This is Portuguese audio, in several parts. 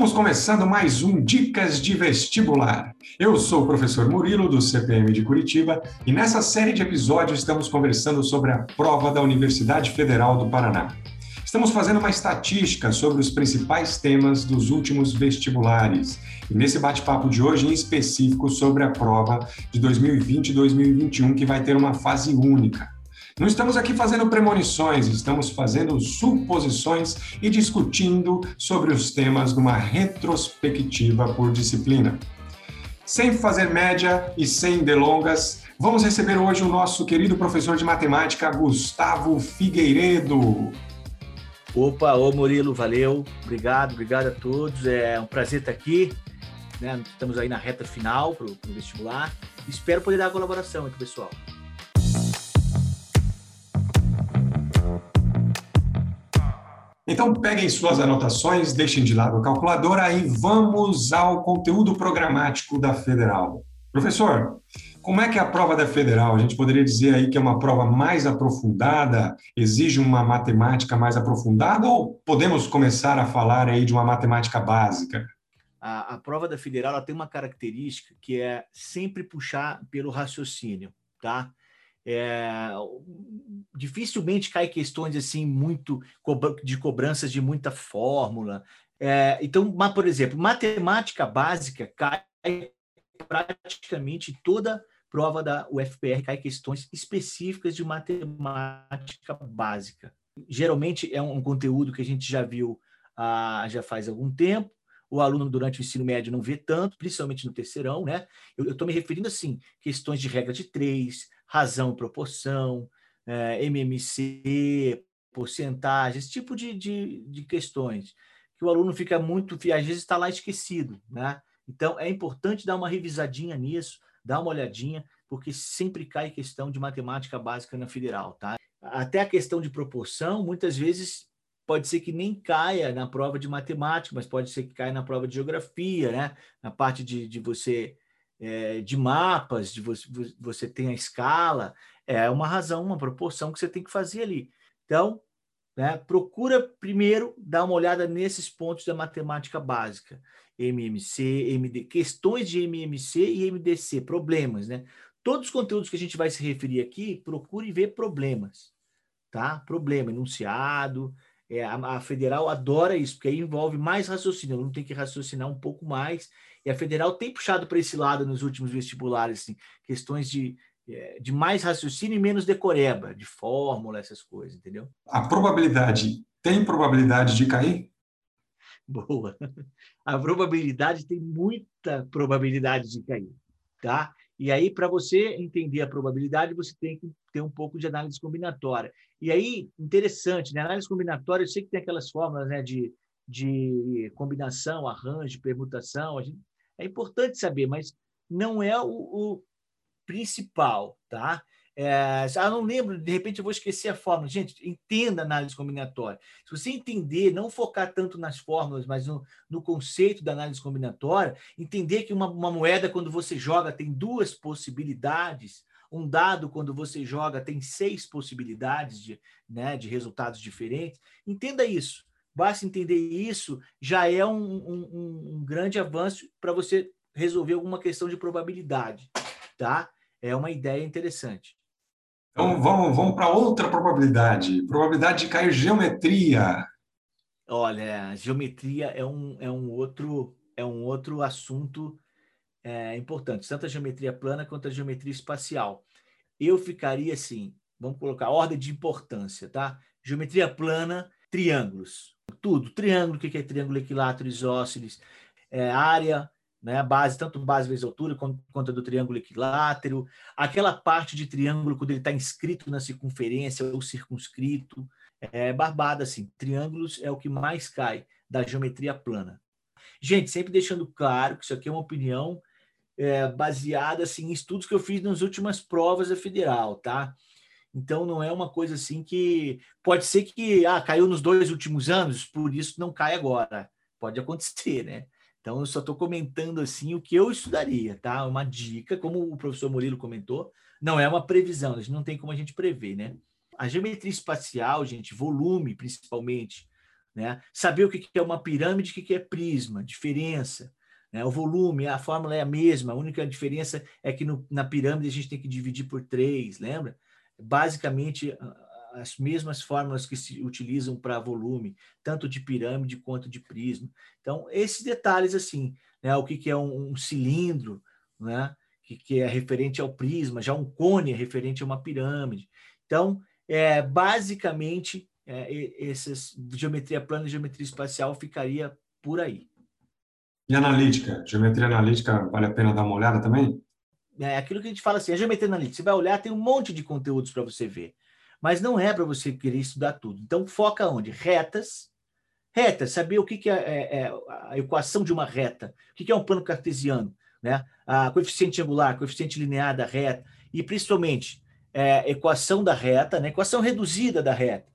Estamos começando mais um Dicas de Vestibular. Eu sou o professor Murilo, do CPM de Curitiba, e nessa série de episódios estamos conversando sobre a prova da Universidade Federal do Paraná. Estamos fazendo uma estatística sobre os principais temas dos últimos vestibulares, e nesse bate-papo de hoje, em específico, sobre a prova de 2020 e 2021, que vai ter uma fase única. Não estamos aqui fazendo premonições, estamos fazendo suposições e discutindo sobre os temas numa retrospectiva por disciplina. Sem fazer média e sem delongas, vamos receber hoje o nosso querido professor de matemática, Gustavo Figueiredo. Opa, ô Murilo, valeu, obrigado, obrigado a todos. É um prazer estar aqui. Né? Estamos aí na reta final para o vestibular. Espero poder dar a colaboração aqui, pessoal. Então, peguem suas anotações, deixem de lado a calculadora e vamos ao conteúdo programático da Federal. Professor, como é que é a prova da Federal? A gente poderia dizer aí que é uma prova mais aprofundada, exige uma matemática mais aprofundada ou podemos começar a falar aí de uma matemática básica? A, a prova da Federal tem uma característica que é sempre puxar pelo raciocínio, tá? É, dificilmente cai questões assim muito de cobranças de muita fórmula. É, então, por exemplo, matemática básica cai praticamente toda prova da UFPR cai questões específicas de matemática básica. Geralmente é um conteúdo que a gente já viu ah, já faz algum tempo. O aluno durante o ensino médio não vê tanto, principalmente no terceirão, né? Eu estou me referindo assim, questões de regra de três, razão, proporção, é, MMC, porcentagem, esse tipo de, de, de, questões, que o aluno fica muito, às vezes está lá esquecido, né? Então, é importante dar uma revisadinha nisso, dar uma olhadinha, porque sempre cai questão de matemática básica na federal, tá? Até a questão de proporção, muitas vezes pode ser que nem caia na prova de matemática, mas pode ser que caia na prova de geografia, né? Na parte de, de você é, de mapas, de você, você tem a escala, é uma razão, uma proporção que você tem que fazer ali. Então, né, procura primeiro dar uma olhada nesses pontos da matemática básica. MMC, MD, questões de MMC e MDC, problemas, né? Todos os conteúdos que a gente vai se referir aqui, procure ver problemas, tá? Problema, enunciado, é, a, a, federal adora isso, porque aí envolve mais raciocínio, não tem que raciocinar um pouco mais. E a federal tem puxado para esse lado nos últimos vestibulares, assim, questões de, é, de mais raciocínio e menos decoreba, de fórmula, essas coisas, entendeu? A probabilidade tem probabilidade de cair? Boa. A probabilidade tem muita probabilidade de cair, tá? E aí, para você entender a probabilidade, você tem que ter um pouco de análise combinatória. E aí, interessante, né? Análise combinatória, eu sei que tem aquelas fórmulas né, de, de combinação, arranjo, permutação. Gente, é importante saber, mas não é o, o principal, tá? É, ah, não lembro, de repente eu vou esquecer a fórmula. Gente, entenda a análise combinatória. Se você entender, não focar tanto nas fórmulas, mas no, no conceito da análise combinatória, entender que uma, uma, moeda, quando você joga, tem duas possibilidades, um dado, quando você joga, tem seis possibilidades de, né, de resultados diferentes. Entenda isso. Basta entender isso, já é um, um, um grande avanço para você resolver alguma questão de probabilidade, tá? É uma ideia interessante. Então vamos, vamos para outra probabilidade. Probabilidade de cair geometria. Olha, geometria é um, é um outro é um outro assunto é, importante, tanto a geometria plana quanto a geometria espacial. Eu ficaria assim, vamos colocar ordem de importância, tá? Geometria plana, triângulos. Tudo, triângulo, o que é triângulo equilátero, isósceles, é, área, né? base, tanto base vezes altura quanto a do triângulo equilátero, aquela parte de triângulo quando ele está inscrito na circunferência ou circunscrito, é barbada assim. Triângulos é o que mais cai da geometria plana. Gente, sempre deixando claro que isso aqui é uma opinião é, baseada assim, em estudos que eu fiz nas últimas provas da federal, tá? Então não é uma coisa assim que pode ser que ah, caiu nos dois últimos anos, por isso não cai agora. Pode acontecer, né? Então, eu só estou comentando assim o que eu estudaria, tá? Uma dica, como o professor Murilo comentou, não é uma previsão, a gente não tem como a gente prever, né? A geometria espacial, gente, volume principalmente, né? Saber o que é uma pirâmide, o que é prisma, diferença. Né? O volume, a fórmula é a mesma, a única diferença é que no, na pirâmide a gente tem que dividir por três, lembra? Basicamente, as mesmas fórmulas que se utilizam para volume, tanto de pirâmide quanto de prisma. Então, esses detalhes, assim, né? o que, que é um, um cilindro, né? que, que é referente ao prisma, já um cone é referente a uma pirâmide. Então, é, basicamente, é, essas geometria plana e geometria espacial ficaria por aí. E analítica? Geometria analítica vale a pena dar uma olhada também? É aquilo que a gente fala assim, a geometria analítica, você vai olhar, tem um monte de conteúdos para você ver, mas não é para você querer estudar tudo. Então, foca onde? Retas. Retas, saber o que, que é, é, é a equação de uma reta, o que, que é um plano cartesiano, né? a coeficiente angular, coeficiente linear da reta, e principalmente é, equação da reta, né? equação reduzida da reta.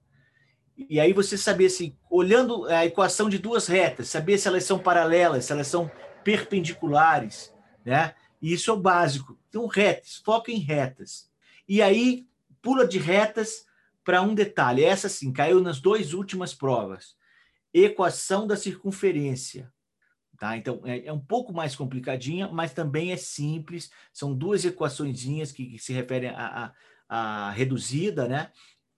E aí você saber se, olhando a equação de duas retas, saber se elas são paralelas, se elas são perpendiculares, né? E isso é o básico. Então, retas, foca em retas. E aí, pula de retas para um detalhe. Essa, sim, caiu nas duas últimas provas. Equação da circunferência. Tá? Então, é, é, um pouco mais complicadinha, mas também é simples. São duas equaçõezinhas que, que se referem à, à, à reduzida, né?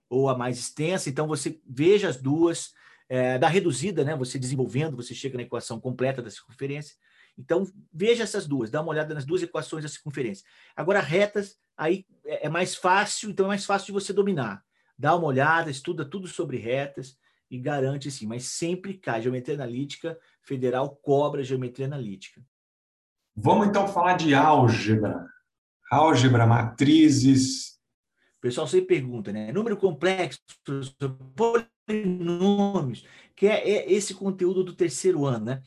Ou a mais extensa. Então, você veja as duas. É, da reduzida, né? Você desenvolvendo, você chega na equação completa da circunferência. Então, veja essas duas, dá uma olhada nas duas equações da circunferência. Agora, retas, aí é, é mais fácil, então é mais fácil de você dominar. Dá uma olhada, estuda tudo sobre retas e garante sim, mas sempre cai. Geometria analítica federal cobra geometria analítica. Vamos então falar de álgebra. Álgebra, matrizes, o pessoal sempre pergunta, né? Número complexo, polinômios, que é, é esse conteúdo do terceiro ano, né?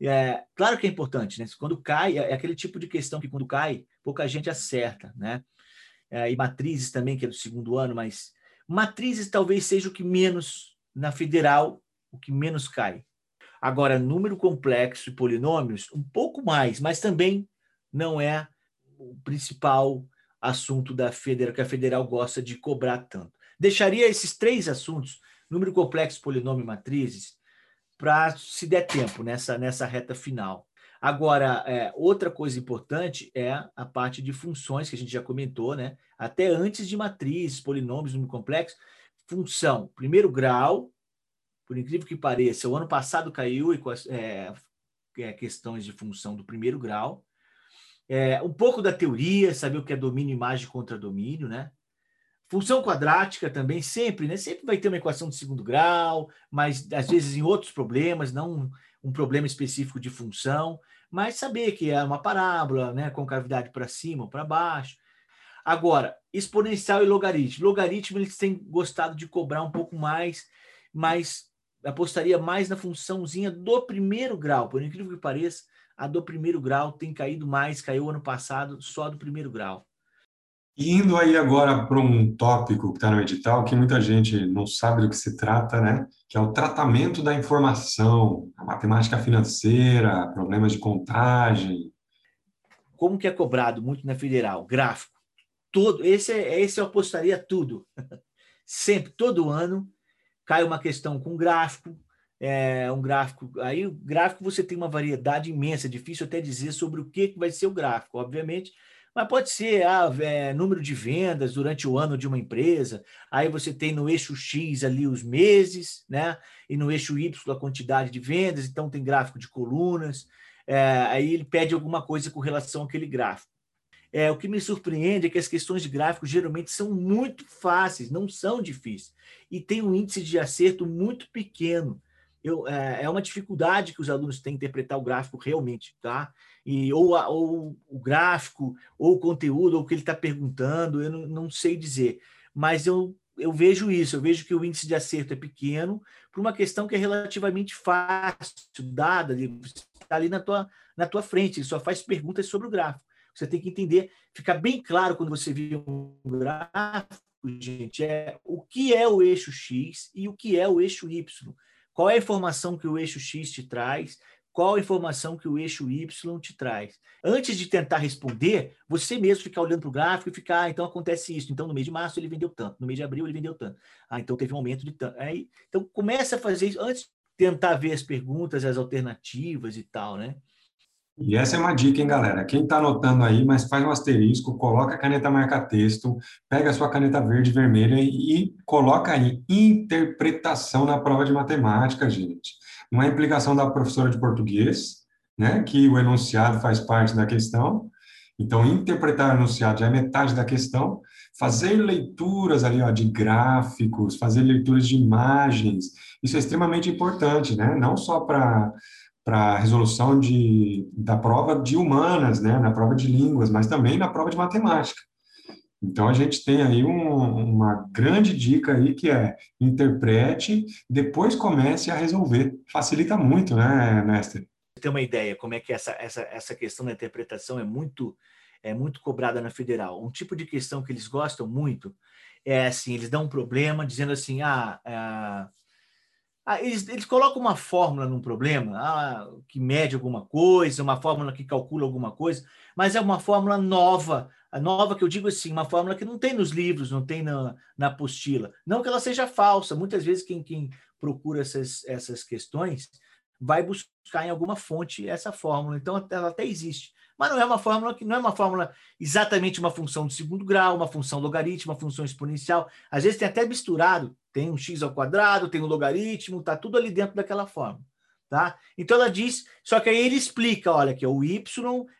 É, claro que é importante, né? Quando cai, é, é aquele tipo de questão que quando cai, pouca gente acerta, né? É, e matrizes também, que é do segundo ano, mas matrizes talvez seja o que menos, na federal, o que menos cai. Agora, número complexo e polinômios, um pouco mais, mas também não é o principal assunto da federal que a federal gosta de cobrar tanto. Deixaria esses três assuntos, número complexo, polinômio e matrizes, para se der tempo nessa, nessa reta final. Agora, é, outra coisa importante é a parte de funções que a gente já comentou, né? Até antes de matrizes, polinômios, número complexo, função, primeiro grau, por incrível que pareça, o ano passado caiu é, é, questões de função do primeiro grau, é, um pouco da teoria, saber o que é domínio, imagem contra domínio, né? Função quadrática também, sempre, né? Sempre vai ter uma equação de segundo grau, mas às vezes em outros problemas, não um problema específico de função, mas saber que é uma parábola, né? Com cavidade para cima ou para baixo. Agora, exponencial e logaritmo. Logaritmo eles têm gostado de cobrar um pouco mais, mas apostaria mais na funçãozinha do primeiro grau, por incrível que pareça a do primeiro grau tem caído mais, caiu ano passado só do primeiro grau. Indo aí agora para um tópico que está no edital, que muita gente não sabe do que se trata, né? Que é o tratamento da informação, a matemática financeira, problemas de contagem. Como que é cobrado muito na federal? Gráfico. Todo, esse, é, esse eu apostaria tudo. Sempre, todo ano, cai uma questão com gráfico, é, um gráfico. Aí, o gráfico você tem uma variedade imensa, é difícil até dizer sobre o que vai ser o gráfico, obviamente, mas pode ser ah, é, número de vendas durante o ano de uma empresa. Aí você tem no eixo X ali os meses, né? E no eixo Y a quantidade de vendas, então tem gráfico de colunas. É, aí ele pede alguma coisa com relação àquele gráfico. É, o que me surpreende é que as questões de gráfico geralmente são muito fáceis, não são difíceis, e tem um índice de acerto muito pequeno eu, é, é uma dificuldade que os alunos têm interpretar o gráfico realmente, tá? E, ou, a, ou o gráfico, ou o conteúdo, ou o que ele está perguntando, eu não, não sei dizer. Mas eu, eu vejo isso, eu vejo que o índice de acerto é pequeno por uma questão que é relativamente fácil, dada, está ali na tua, na tua frente, ele só faz perguntas sobre o gráfico. Você tem que entender, fica bem claro quando você vê um gráfico, gente, é o que é o eixo X e o que é o eixo Y. Qual é a informação que o eixo X te traz? qual a informação que o eixo Y te traz. Antes de tentar responder, você mesmo ficar olhando para o gráfico e ficar, ah, então acontece isso. Então, no mês de março ele vendeu tanto, no mês de abril ele vendeu tanto. Ah, então teve um aumento de tanto. Aí, então, começa a fazer isso antes de tentar ver as perguntas, as alternativas e tal, né? E essa é uma dica, hein, galera? Quem está anotando aí, mas faz um asterisco, coloca a caneta marca-texto, pega a sua caneta verde e vermelha e coloca aí interpretação na prova de matemática, gente. Não é implicação da professora de português, né, que o enunciado faz parte da questão. Então, interpretar o enunciado já é metade da questão. Fazer leituras ali, ó, de gráficos, fazer leituras de imagens, isso é extremamente importante, né? Não só para para a resolução de, da prova de humanas, né, na prova de línguas, mas também na prova de matemática. Então, a gente tem aí um, uma grande dica aí que é interprete, depois comece a resolver. Facilita muito, né, mestre? Tem uma ideia como é que essa, essa, essa questão da interpretação é muito, é muito cobrada na federal. Um tipo de questão que eles gostam muito é assim, eles dão um problema dizendo assim, ah, ah ah, eles, eles colocam uma fórmula num problema, ah, que mede alguma coisa, uma fórmula que calcula alguma coisa, mas é uma fórmula nova. A nova que eu digo assim, uma fórmula que não tem nos livros, não tem na, na apostila. Não que ela seja falsa. Muitas vezes quem, quem procura essas, essas questões vai buscar em alguma fonte essa fórmula. Então ela até existe mas não é uma fórmula que não é uma fórmula exatamente uma função de segundo grau, uma função logarítmica, uma função exponencial. Às vezes tem até misturado, tem um x ao quadrado, tem um logaritmo, tá tudo ali dentro daquela fórmula. Tá? Então ela diz, só que aí ele explica, olha que o y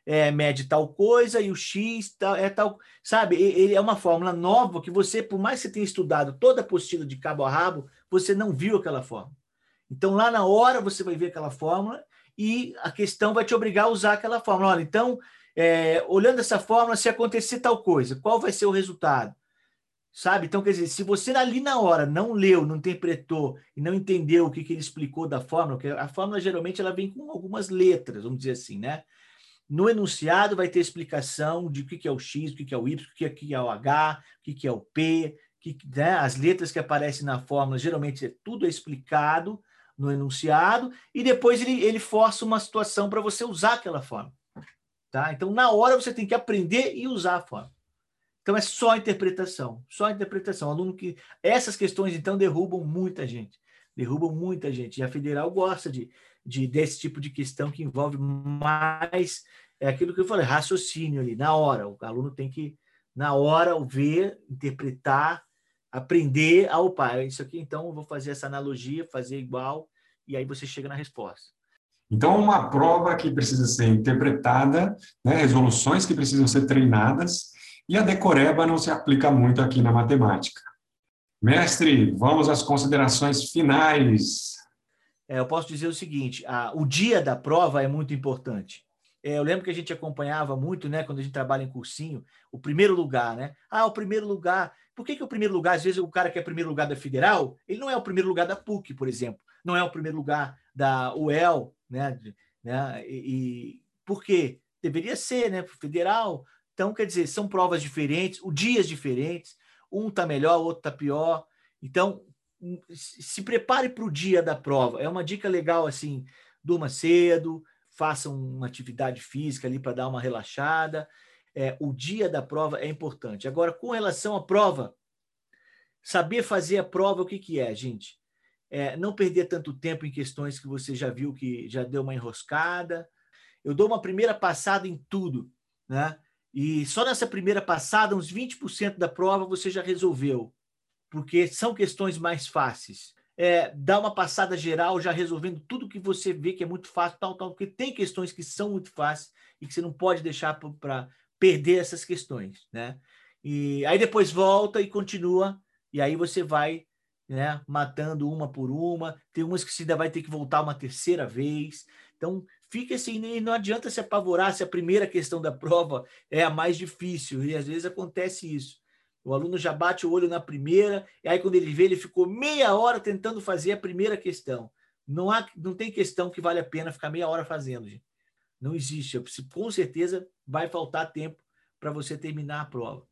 é, mede tal coisa e o x é tal, sabe? Ele é uma fórmula nova que você, por mais que você tenha estudado toda a apostila de cabo a rabo, você não viu aquela fórmula. Então lá na hora você vai ver aquela fórmula e a questão vai te obrigar a usar aquela fórmula. Olha, então, é, olhando essa fórmula, se acontecer tal coisa, qual vai ser o resultado? Sabe? Então, quer dizer, se você ali na hora não leu, não interpretou e não entendeu o que, que ele explicou da fórmula, porque a fórmula geralmente ela vem com algumas letras, vamos dizer assim, né? No enunciado vai ter explicação de o que, que é o X, o que, que é o Y, o que, que é o H, o que, que é o P, que, né? as letras que aparecem na fórmula, geralmente é tudo é explicado, no enunciado e depois ele, ele força uma situação para você usar aquela forma. Tá? Então, na hora, você tem que aprender e usar a forma. Então, é só interpretação, só interpretação. Aluno que essas questões, então, derrubam muita gente. Derrubam muita gente. E a federal gosta de, de desse tipo de questão que envolve mais é aquilo que eu falei, raciocínio ali, na hora. O aluno tem que, na hora, ver, interpretar aprender a opa, isso aqui então eu vou fazer essa analogia, fazer igual, e aí você chega na resposta. Então, uma prova que precisa ser interpretada, né, resoluções que precisam ser treinadas, e a decoreba não se aplica muito aqui na matemática. Mestre, vamos às considerações finais. É, eu posso dizer o seguinte: a, o dia da prova é muito importante. É, eu lembro que a gente acompanhava muito, né, quando a gente trabalha em cursinho, o primeiro lugar, né? Ah, o primeiro lugar. Por que, que o primeiro lugar, às vezes, o cara que é primeiro lugar da federal, ele não é o primeiro lugar da PUC, por exemplo, não é o primeiro lugar da UEL, né? né? E, e por quê? Deveria ser, né? Federal. Então, quer dizer, são provas diferentes, o dias diferentes, um tá melhor, o outro tá pior. Então, se prepare para o dia da prova. É uma dica legal assim, durma cedo, faça uma atividade física ali para dar uma relaxada é, o dia da prova é importante. Agora, com relação à prova, saber fazer a prova, o que, que é, gente? É, não perder tanto tempo em questões que você já viu que já deu uma enroscada. Eu dou uma primeira passada em tudo, né? E só nessa primeira passada, uns 20% da prova você já resolveu, porque são questões mais fáceis. É, dá uma passada geral, já resolvendo tudo que você vê que é muito fácil, tal, tal, porque tem questões que são muito fáceis e que você não pode deixar para perder essas questões, né? E aí depois volta e continua, e aí você vai né, matando uma por uma. Tem umas que você ainda vai ter que voltar uma terceira vez. Então, fica assim, não adianta se apavorar se a primeira questão da prova é a mais difícil, e às vezes acontece isso. O aluno já bate o olho na primeira, e aí quando ele vê, ele ficou meia hora tentando fazer a primeira questão. Não, há, não tem questão que vale a pena ficar meia hora fazendo, gente. Não existe. Com certeza vai faltar tempo para você terminar a prova.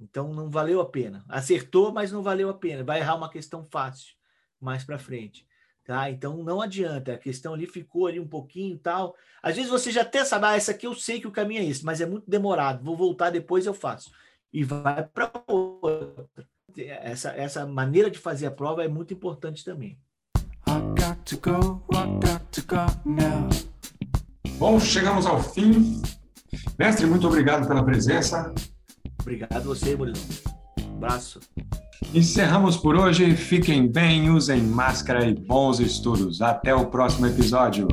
Então não valeu a pena. Acertou, mas não valeu a pena. Vai errar uma questão fácil mais para frente. Tá? Então não adianta, a questão ali ficou ali um pouquinho e tal. Às vezes você já até sabe, ah, essa aqui eu sei que o caminho é esse, mas é muito demorado, vou voltar depois eu faço. E vai para outra. Essa, essa maneira de fazer a prova é muito importante também. Go, Bom, chegamos ao fim. Mestre, muito obrigado pela presença. Obrigado a você, Murilo. Abraço. Encerramos por hoje. Fiquem bem, usem máscara e bons estudos. Até o próximo episódio.